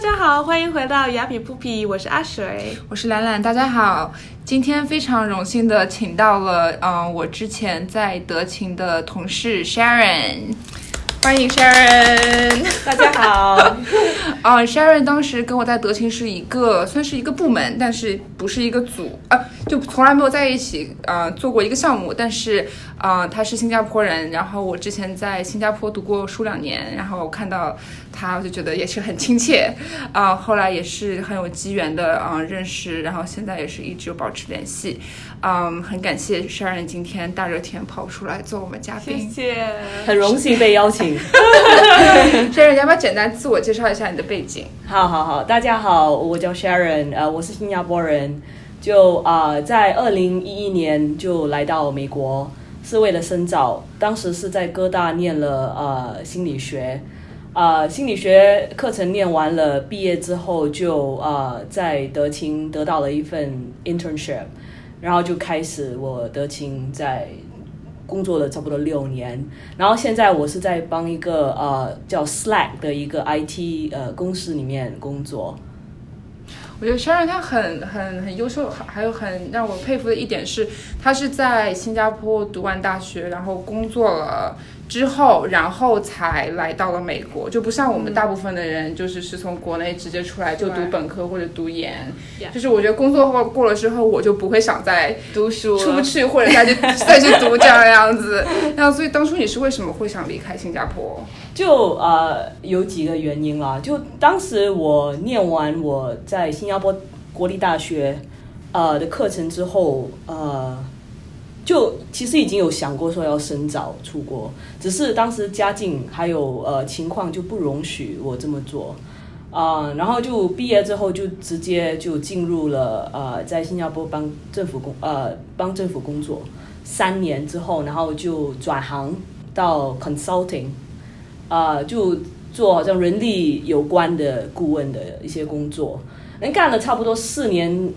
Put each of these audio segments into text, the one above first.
大家好，欢迎回到雅痞不皮，我是阿水。我是兰兰，大家好。今天非常荣幸的请到了，嗯、我之前在德勤的同事 Sharon，欢迎 Sharon。大家好，啊、s h a r o n 当时跟我在德勤是一个，算是一个部门，但是不是一个组，啊，就从来没有在一起，呃，做过一个项目。但是，啊、他是新加坡人，然后我之前在新加坡读过书两年，然后我看到他，我就觉得也是很亲切，啊、后来也是很有机缘的，啊、认识，然后现在也是一直有保持联系，嗯，很感谢 Sharon 今天大热天跑出来做我们嘉谢宾。谢谢。很荣幸被邀请。Sharon，要不要简单自我介绍一下你的背景？好好好，大家好，我叫 Sharon，呃，我是新加坡人，就啊、呃在二零一一年就来到美国，是为了深造，当时是在哥大念了呃心理学。啊、心理学课程念完了，毕业之后就呃在德勤得到了一份 internship，然后就开始我德勤在工作了差不多六年，然后现在我是在帮一个呃叫 Slack 的一个 IT 呃公司里面工作。我觉得 Sharon 他很很很优秀，还还有很让我佩服的一点是，他是在新加坡读完大学，然后工作了之后，然后才来到了美国，就不像我们大部分的人，就是是从国内直接出来就读本科或者读研。就是我觉得工作后过了之后，我就不会想再读书出不去或者再去再去读这样的样子。那所以当初你是为什么会想离开新加坡？就呃有几个原因啦，就当时我念完我在新加坡国立大学呃的课程之后，呃，就其实已经有想过说要深造出国，只是当时家境还有呃情况就不容许我这么做。啊、然后就毕业之后就直接就进入了呃，在新加坡帮政府工呃帮政府工作三年之后，然后就转行到 consulting，啊、就做好像人力有关的顾问的一些工作，能干了差不多四年，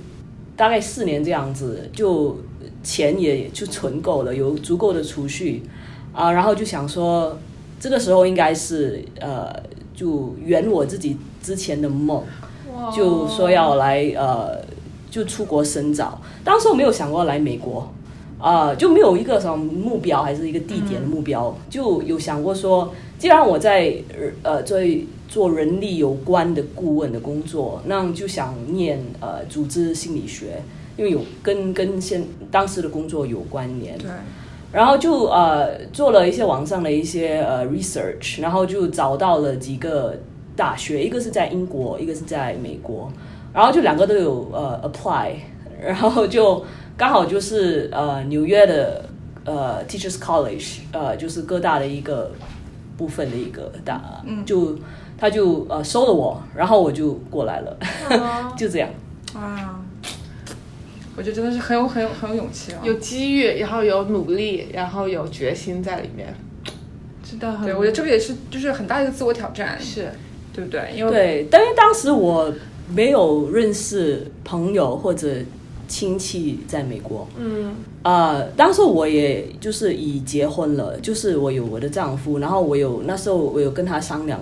大概四年这样子，就钱也就存够了，有足够的储蓄，啊、然后就想说，这个时候应该是呃，就圆我自己之前的梦，就说要来呃，就出国深造。当时我没有想过来美国，啊、就没有一个什么目标，还是一个地点的目标，就有想过说，既然我在呃做做人力有关的顾问的工作，那就想念呃组织心理学，因为有跟跟现当时的工作有关联。对，然后就呃做了一些网上的一些呃 research，然后就找到了几个大学，一个是在英国，一个是在美国，然后就两个都有呃 apply，然后就刚好就是呃纽约的呃 Teachers College，呃就是哥大的一个部分的一个大，嗯，就他就呃收了我，然后我就过来了，就这样。啊，我觉得真的是很有很有很有勇气啊。有机遇，然后有努力，然后有决心在里面，真的很。对，我觉得这个也是就是很大的一个自我挑战，是对不对？因为对，但是当时我没有认识朋友或者亲戚在美国，嗯呃，当时我也就是已结婚了，就是我有我的丈夫，然后我有那时候我有跟他商量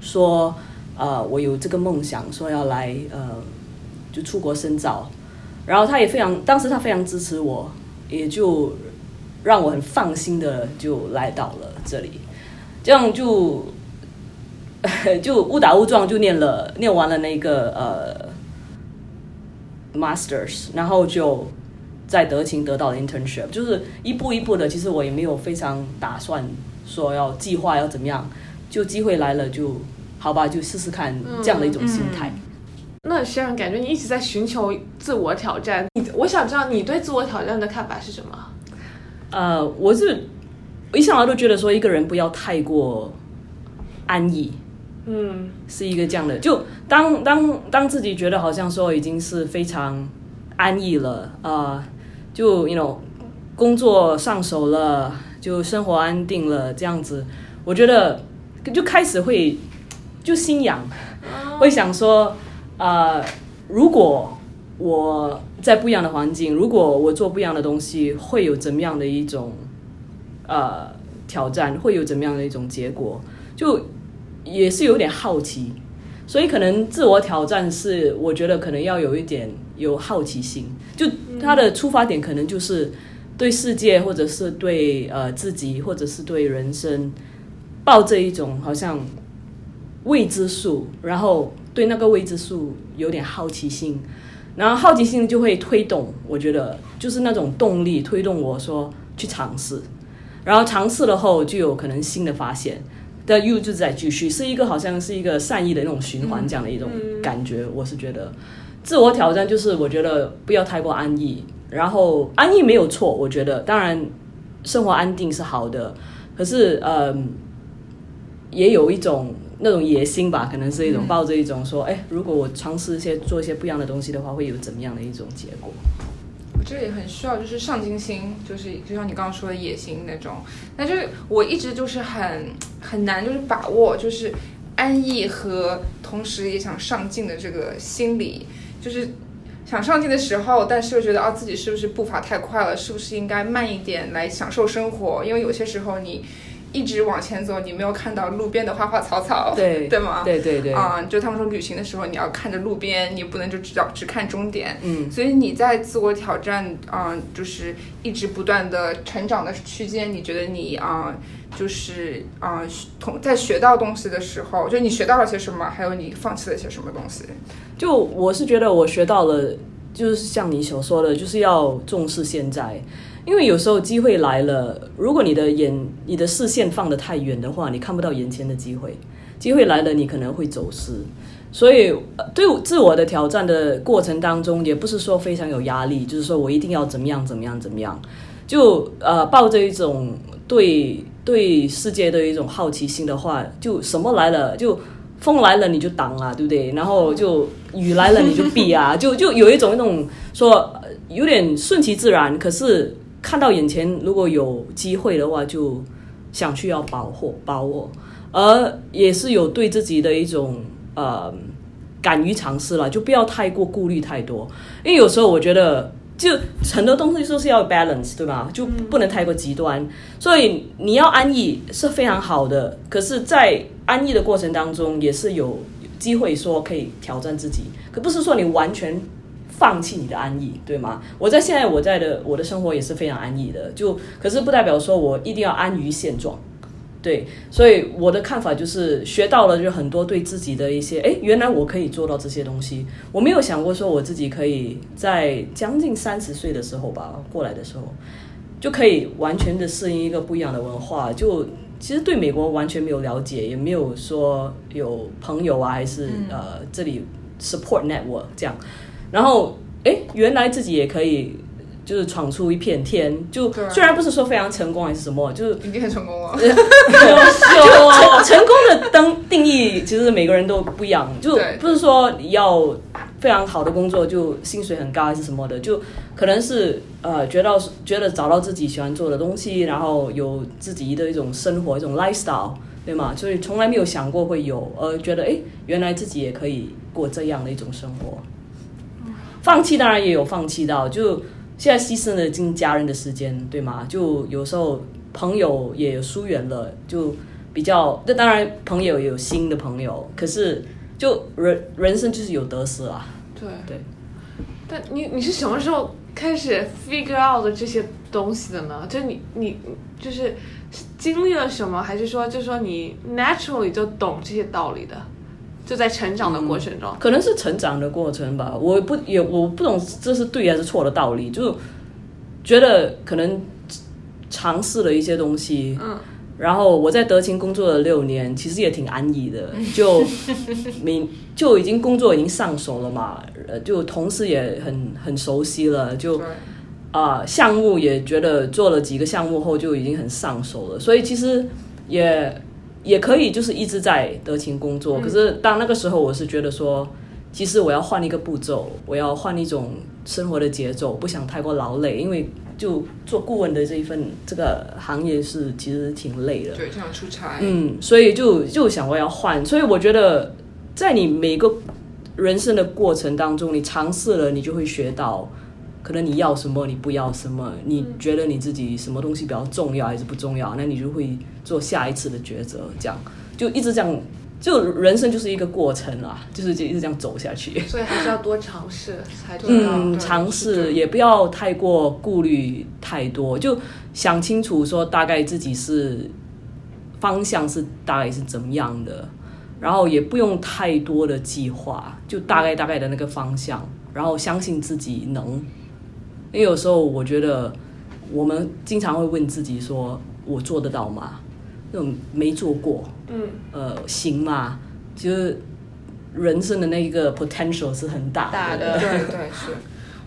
说，呃，我有这个梦想，说要来呃就出国深造，然后他也非常，当时他非常支持我，也就让我很放心的就来到了这里，这样就 就误打误撞就念了念完了那个呃 masters，然后就在德勤得到了 internship，就是一步一步的，其实我也没有非常打算说要计划要怎么样，就机会来了就好吧，就试试看这样的一种心态。那虽然感觉你一直在寻求自我挑战，你我想知道你对自我挑战的看法是什么？呃，我是我一向来都觉得说一个人不要太过安逸，嗯。是一个这样的，就当当当自己觉得好像说已经是非常安逸了，呃，就 you know 工作上手了，就生活安定了这样子，我觉得就开始会就心痒，会想说，呃，如果我在不一样的环境，如果我做不一样的东西，会有怎么样的一种呃挑战，会有怎么样的一种结果，就也是有点好奇。所以可能自我挑战是，我觉得可能要有一点有好奇心，就他的出发点可能就是对世界，或者是对呃自己，或者是对人生，抱着一种好像未知数，然后对那个未知数有点好奇心，然后好奇心就会推动，我觉得就是那种动力推动我说去尝试，然后尝试了后就有可能新的发现。但又就在继续，是一个好像是一个善意的那种循环，这样的一种感觉。我是觉得，自我挑战就是我觉得不要太过安逸，然后安逸没有错，我觉得当然生活安定是好的，可是嗯，也有一种那种野心吧，可能是一种抱着一种说，哎，如果我尝试一些做一些不一样的东西的话，会有怎么样的一种结果。我这也很需要，就是上进心，就是就像你刚刚说的野心那种。但就是我一直就是很很难，就是把握，就是安逸和同时也想上进的这个心理。就是想上进的时候，但是又觉得啊自己是不是步伐太快了，是不是应该慢一点来享受生活？因为有些时候你。一直往前走，你没有看到路边的花花草草，对 对吗？对对对。啊，就他们说旅行的时候，你要看着路边，你不能就只要只看终点。嗯。所以你在自我挑战，啊，就是一直不断的成长的区间，你觉得你啊，就是啊，同在学到东西的时候，就你学到了些什么，还有你放弃了些什么东西？就我是觉得我学到了，就是像你所说的，就是要重视现在。因为有时候机会来了，如果你的眼、你的视线放得太远的话，你看不到眼前的机会。机会来了，你可能会走失。所以，对自我的挑战的过程当中，也不是说非常有压力，就是说我一定要怎么样、怎么样、怎么样。就呃，抱着一种对对世界的一种好奇心的话，就什么来了，就风来了你就挡啊，对不对？然后就雨来了你就避啊，就就有一种那种说有点顺其自然，可是。看到眼前如果有机会的话，就想去要把握把握，而也是有对自己的一种呃敢于尝试了，就不要太过顾虑太多。因为有时候我觉得，就很多东西都是要 balance，对吧？就不能太过极端。所以你要安逸是非常好的，可是，在安逸的过程当中，也是有机会说可以挑战自己，可不是说你完全。放弃你的安逸，对吗？我在现在我在的我的生活也是非常安逸的，就可是不代表说我一定要安于现状，对。所以我的看法就是学到了就很多对自己的一些，哎，原来我可以做到这些东西，我没有想过说我自己可以在将近三十岁的时候吧过来的时候，就可以完全的适应一个不一样的文化。就其实对美国完全没有了解，也没有说有朋友啊，还是呃这里 support network 这样。然后，哎，原来自己也可以，就是闯出一片天。就虽然不是说非常成功还是什么，就是已经很成功了。优秀，成功的登定义其实每个人都不一样。就不是说要非常好的工作就薪水很高还是什么的，就可能是呃，觉得觉得找到自己喜欢做的东西，然后有自己的一种生活一种 lifestyle，对吗？所以从来没有想过会有，呃，觉得哎，原来自己也可以过这样的一种生活。放弃当然也有放弃到，就现在牺牲了近家人的时间，对吗？就有时候朋友也疏远了，就比较。那当然朋友也有新的朋友，可是就人人生就是有得失啊。对对。但你你是什么时候开始 figure out 的这些东西的呢？就你你就是经历了什么，还是说就是说你 naturally 就懂这些道理的？就在成长的过程中，可能是成长的过程吧。我不也我不懂这是对还是错的道理，就觉得可能尝试了一些东西。嗯，然后我在德勤工作了六年，其实也挺安逸的，就明就已经工作已经上手了嘛。呃，就同事也很很熟悉了，就啊项目也觉得做了几个项目后就已经很上手了，所以其实也。也可以，就是一直在德勤工作。可是当那个时候，我是觉得说，其实我要换一个步骤，我要换一种生活的节奏，不想太过劳累。因为就做顾问的这一份这个行业是其实挺累的，对，经常出差。嗯，所以就就想我要换。所以我觉得，在你每个人生的过程当中，你尝试了，你就会学到。可能你要什么，你不要什么，你觉得你自己什么东西比较重要还是不重要，那你就会做下一次的抉择，这样就一直这样就人生就是一个过程啦，就是就一直这样走下去。所以还是要多尝试才知道。嗯，对尝试也不要太过顾虑太多，就想清楚说大概自己是方向是大概是怎么样的，然后也不用太多的计划，就大概大概的那个方向，然后相信自己能。因为有时候我觉得我们经常会问自己说：“我做得到吗？”那种没做过，嗯，呃，行吗？就是人生的那一个 potential 是很大大的对对是，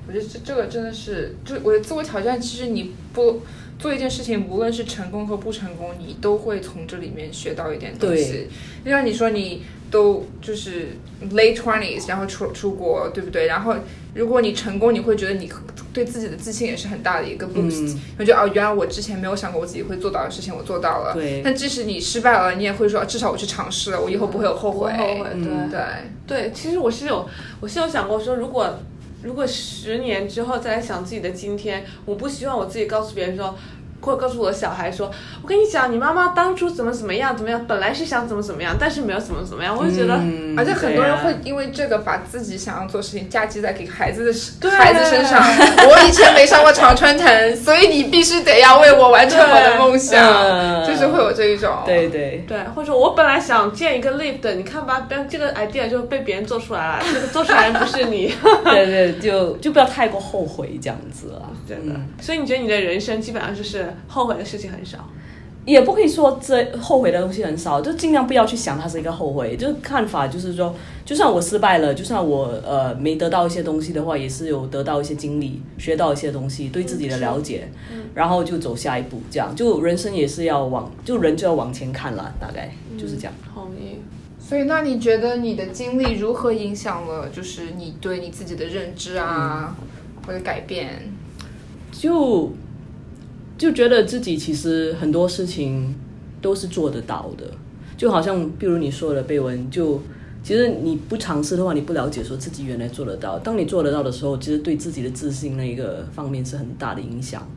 我觉得这这个真的是，就我的自我挑战，其实你不做一件事情，无论是成功和不成功，你都会从这里面学到一点东西。就像你说，你都就是 late twenties，然后出出国，对不对？然后如果你成功，你会觉得你对自己的自信也是很大的一个 boost，嗯我觉得哦，原来我之前没有想过我自己会做到的事情，我做到了。对但即使你失败了，你也会说，至少我去尝试了，我以后不会有后悔。后悔，对。嗯对。对，其实我是有，我是有想过说，如果如果十年之后再来想自己的今天，我不希望我自己告诉别人说，或者告诉我的小孩说，我跟你讲，你妈妈当初怎么怎么样怎么样，本来是想怎么怎么样，但是没有怎么怎么样，我就觉得。嗯而且很多人会因为这个把自己想要做的事情嫁接在给孩子的对孩子身上。我以前没上过常春藤，所以你必须得要为我完成我的梦想，嗯就是会有这一种。对对，对，或者说我本来想建一个 lift，你看吧，但这个 idea 就被别人做出来了，这个做出来人不是你，对对，就就不要太过后悔这样子了。真的。嗯所以你觉得你的人生基本上就是后悔的事情很少？也不可以说这后悔的东西很少，就尽量不要去想它是一个后悔。就是看法就是说，就算我失败了，就算我呃没得到一些东西的话，也是有得到一些经历，学到一些东西，对自己的了解，然后就走下一步。这样就人生也是要往，就人就要往前看了，大概就是这样。同意。所以，那你觉得你的经历如何影响了，就是你对你自己的认知啊，或者改变？就就觉得自己其实很多事情都是做得到的，就好像比如你说的贝文，就其实你不尝试的话，你不了解说自己原来做得到。当你做得到的时候，其实对自己的自信那一个方面是很大的影响，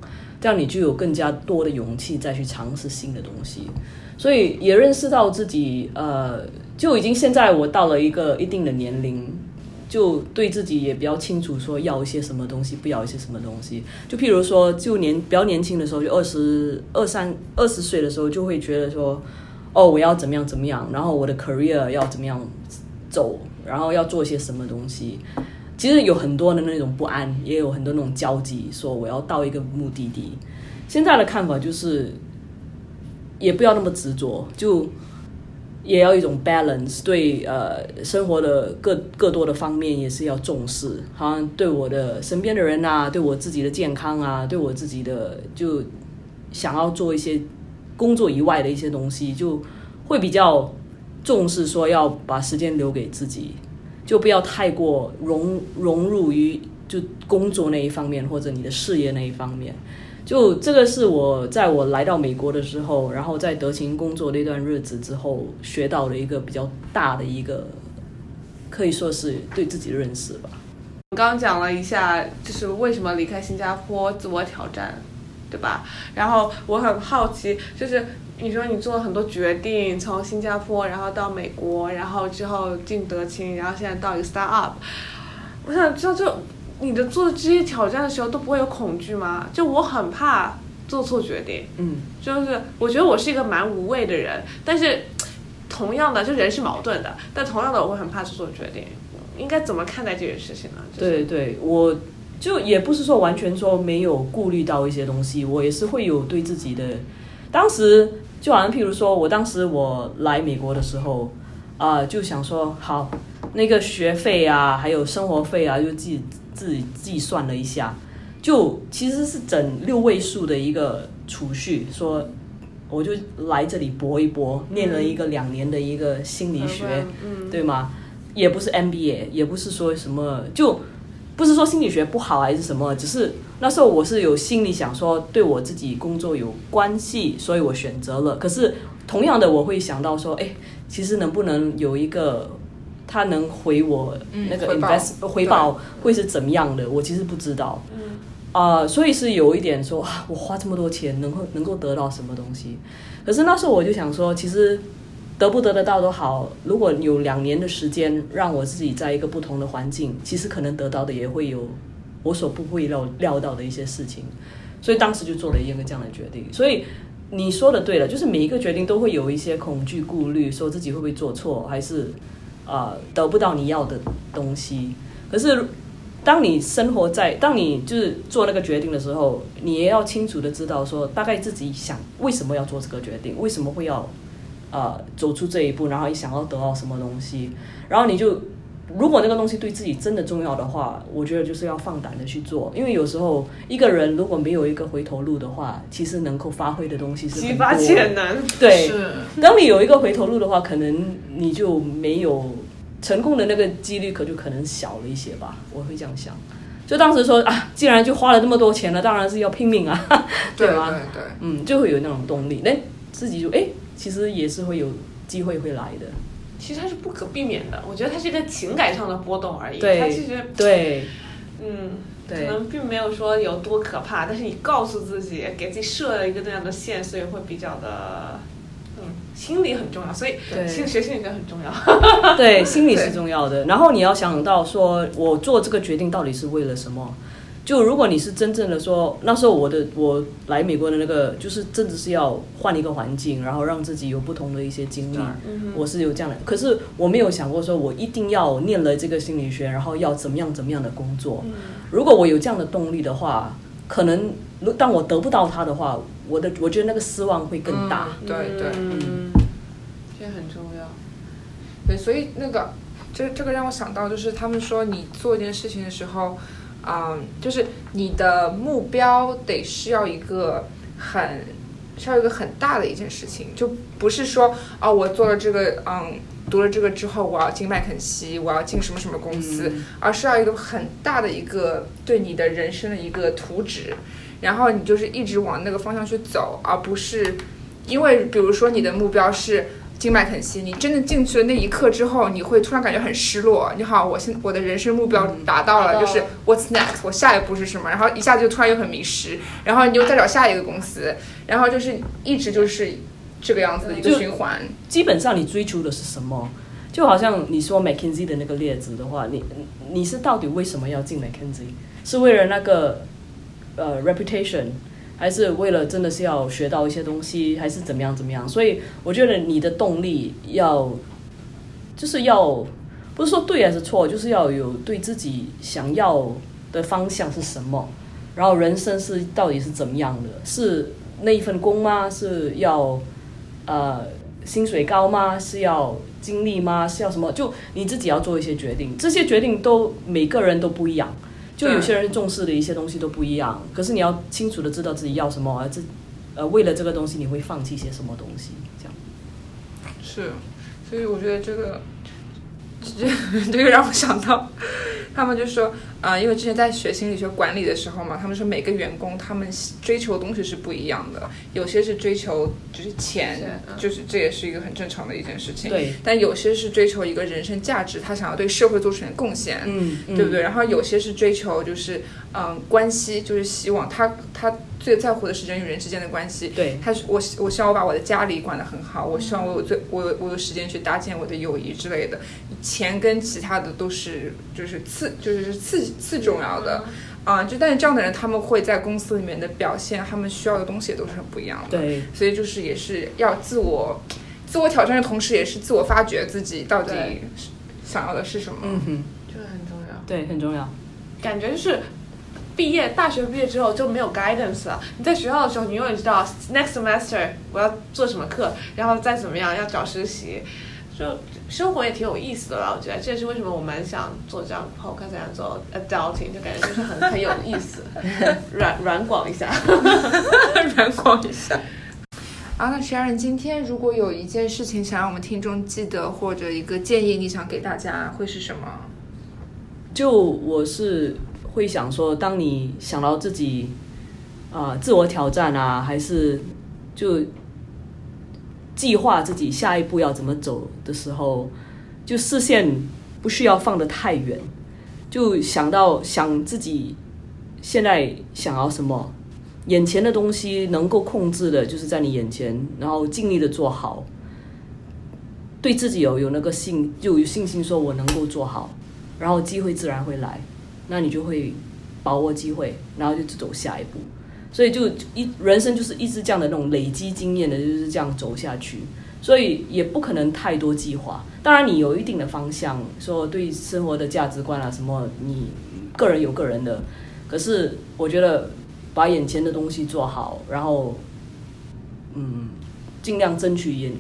这样你就有更加多的勇气再去尝试新的东西。所以也认识到自己，呃，就已经现在我到了一个一定的年龄，就对自己也比较清楚，说要一些什么东西，不要一些什么东西。就譬如说，就年比较年轻的时候，就二十二三、二十岁的时候，就会觉得说，哦，我要怎么样怎么样，然后我的 career 要怎么样走，然后要做些什么东西。其实有很多的那种不安，也有很多那种焦急，说我要到一个目的地。现在的看法就是，也不要那么执着，就也要一种 balance，对呃生活的各各多的方面也是要重视，好像对我的身边的人啊，对我自己的健康啊，对我自己的就想要做一些工作以外的一些东西，就会比较重视说要把时间留给自己，就不要太过融融入于就工作那一方面或者你的事业那一方面。就这个是我在我来到美国的时候，然后在德勤工作那段日子之后学到的一个比较大的一个，可以说是对自己的认识吧。我刚刚讲了一下，就是为什么离开新加坡，自我挑战，对吧？然后我很好奇，就是你说你做了很多决定，从新加坡然后到美国，然后之后进德勤，然后现在到一个 start up，我想知道就你的做这些挑战的时候都不会有恐惧吗？就我很怕做错决定，嗯，就是我觉得我是一个蛮无畏的人，但是同样的，就人是矛盾的，但同样的我会很怕做错决定。应该怎么看待这件事情呢？就是、对对，我就也不是说完全说没有顾虑到一些东西，我也是会有对自己的。当时就好像譬如说，我当时我来美国的时候，啊、就想说好，那个学费啊，还有生活费啊，就自己自己计算了一下，就其实是整六位数的一个储蓄，说我就来这里搏一搏，念了一个两年的一个心理学，嗯，对吗？也不是 MBA，也不是说什么，就不是说心理学不好还是什么，只是那时候我是有心里想说对我自己工作有关系，所以我选择了。可是同样的，我会想到说，哎，其实能不能有一个他能回我那个嗯回报 invest 回报会是怎么样的？我其实不知道。啊、所以是有一点说，啊，我花这么多钱能够能够得到什么东西？可是那时候我就想说，其实得不得得到都好，如果有两年的时间让我自己在一个不同的环境，其实可能得到的也会有我所不会料料到的一些事情，所以当时就做了一个这样的决定。所以你说的对了，就是每一个决定都会有一些恐惧、顾虑，说自己会不会做错，还是啊、得不到你要的东西。可是当你生活在，当你就是做那个决定的时候，你也要清楚的知道说，大概自己想为什么要做这个决定，为什么会要呃走出这一步，然后你想要得到什么东西，然后你就如果那个东西对自己真的重要的话，我觉得就是要放胆的去做，因为有时候一个人如果没有一个回头路的话，其实能够发挥的东西是很激发多潜能。对，是当你有一个回头路的话，可能你就没有成功的那个几率，可就可能小了一些吧。我会这样想。就当时说啊，既然就花了这么多钱了，当然是要拼命啊，对吗？对对，嗯，就会有那种动力，那自己就哎，其实也是会有机会会来的。其实它是不可避免的，我觉得它是一个情感上的波动而已。对它其实对嗯，可能并没有说有多可怕，但是你告诉自己，给自己设了一个那样的线，所以会比较的，嗯，心理很重要，所以对心学心理学很重要。对，心理是重要的。然后你要想到说，我做这个决定到底是为了什么？就如果你是真正的说，那时候我的我来美国的那个，就是真的是要换一个环境，然后让自己有不同的一些经历。嗯我是有这样的，可是我没有想过说我一定要念了这个心理学，然后要怎么样怎么样的工作。嗯如果我有这样的动力的话，可能如当我得不到它的话，我的我觉得那个失望会更大。嗯对对嗯，这很重要。对，所以那个这这个让我想到，就是他们说你做一件事情的时候，嗯，就是你的目标得是要一个很是要一个很大的一件事情，就不是说啊、我做了这个，嗯，读了这个之后，我要进麦肯锡，我要进什么什么公司，嗯。而是要一个很大的一个对你的人生的一个图纸，然后你就是一直往那个方向去走，而不是因为比如说你的目标是进麦肯锡，你真的进去了那一刻之后，你会突然感觉很失落。你好，我现我的人生目标达到了，就是 What's next？我下一步是什么？然后一下子就突然又很迷失，然后你就再找下一个公司，然后就是一直就是这个样子的一个循环。基本上你追求的是什么？就好像你说 McKinsey 的那个例子的话，你你是到底为什么要进 McKinsey？是为了那个呃 reputation，还是为了真的是要学到一些东西，还是怎么样怎么样？所以我觉得你的动力要就是要不是说对还是错，就是要有对自己想要的方向是什么，然后人生是到底是怎么样的？是那一份工吗？是要呃薪水高吗？是要经历吗？是要什么？就你自己要做一些决定，这些决定都每个人都不一样。就有些人重视的一些东西都不一样，可是你要清楚的知道自己要什么，而这呃为了这个东西你会放弃些什么东西，这样。是，所以我觉得这个，这这个让我想到，他们就说，啊、因为之前在学心理学管理的时候嘛，他们说每个员工他们追求的东西是不一样的，有些是追求就是钱就是这也是一个很正常的一件事情，对，但有些是追求一个人生价值，他想要对社会做出点贡献，嗯，对不对？然后有些是追求就是嗯关系，就是希望他他最在乎的是人与人之间的关系。对，他是我我希望我把我的家里管得很好，我希望我有最我有我有时间去搭建我的友谊之类的。钱跟其他的都是就是次就是次次重要的啊、就但是这样的人他们会在公司里面的表现，他们需要的东西也都是很不一样的。对，所以就是也是要自我自我挑战的同时，也是自我发掘自己到底想要的是什么。嗯哼，这个很重要。对，很重要。感觉就是毕业，大学毕业之后就没有 guidance 了。你在学校的时候，你永远知道 next semester 我要做什么课，然后再怎么样要找实习，就生活也挺有意思的啦。我觉得这也是为什么我们想做这样 podcast，想做 adulting，就感觉就是很很有意思，软软广一下。软广一下。啊，那 Sharon，今天如果有一件事情想让我们听众记得，或者一个建议，你想给大家，会是什么？就我是会想说，当你想到自己啊、自我挑战啊，还是就计划自己下一步要怎么走的时候，就视线不需要放得太远，就想到想自己现在想要什么，眼前的东西能够控制的，就是在你眼前，然后尽力的做好。对自己有有那个信，就有信心说我能够做好，然后机会自然会来，那你就会把握机会，然后就走下一步。所以就一人生就是一直这样的那种累积经验的，就是这样走下去。所以也不可能太多计划。当然你有一定的方向，说对生活的价值观啊什么，你个人有个人的。可是我觉得把眼前的东西做好，然后嗯，尽量争取眼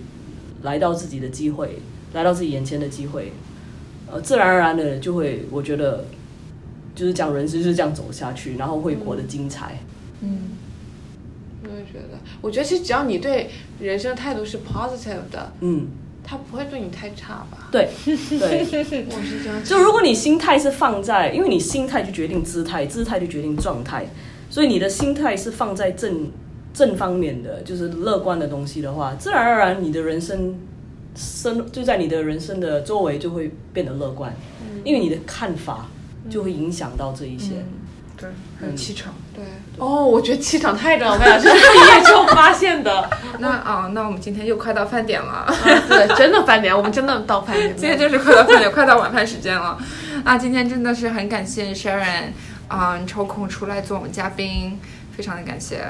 来到自己的机会，来到自己眼前的机会，呃，自然而然的就会，我觉得就是讲人生就是这样走下去，然后会活得精彩。嗯，我也觉得，我觉得其实只要你对人生态度是 positive 的，嗯，他不会对你太差吧？对 对，我是这样。就如果你心态是放在，因为你心态就决定姿态，姿态就决定状态，所以你的心态是放在正正方面的，就是乐观的东西的话，自然而然你的人生生就在你的人生的周围就会变得乐观，因为你的看法就会影响到这一些。对，还有气场。对，哦，我觉得气场太重要了，这 是毕业之后发现的。那啊、那我们今天又快到饭点了。对，真的饭点，我们真的到饭点了。今天就是快到饭点，快到晚饭时间了。啊，今天真的是很感谢 Sharon，啊、抽空出来做我们嘉宾，非常的感谢。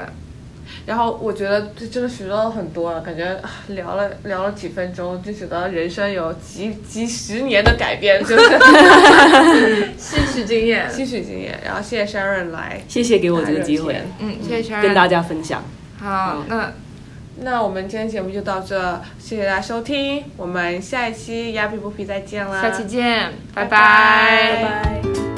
然后我觉得这真的学到了很多了，感觉啊聊了聊了几分钟，就觉得人生有几几十年的改变，就是吸取经验。吸取经验。然后谢谢 Sharon 来，谢谢给我这个机会，嗯，谢谢 Sharon。跟大家分享。好，那那我们今天节目就到这，谢谢大家收听，我们下一期鸭皮不皮再见啦，下期见，拜拜拜拜拜。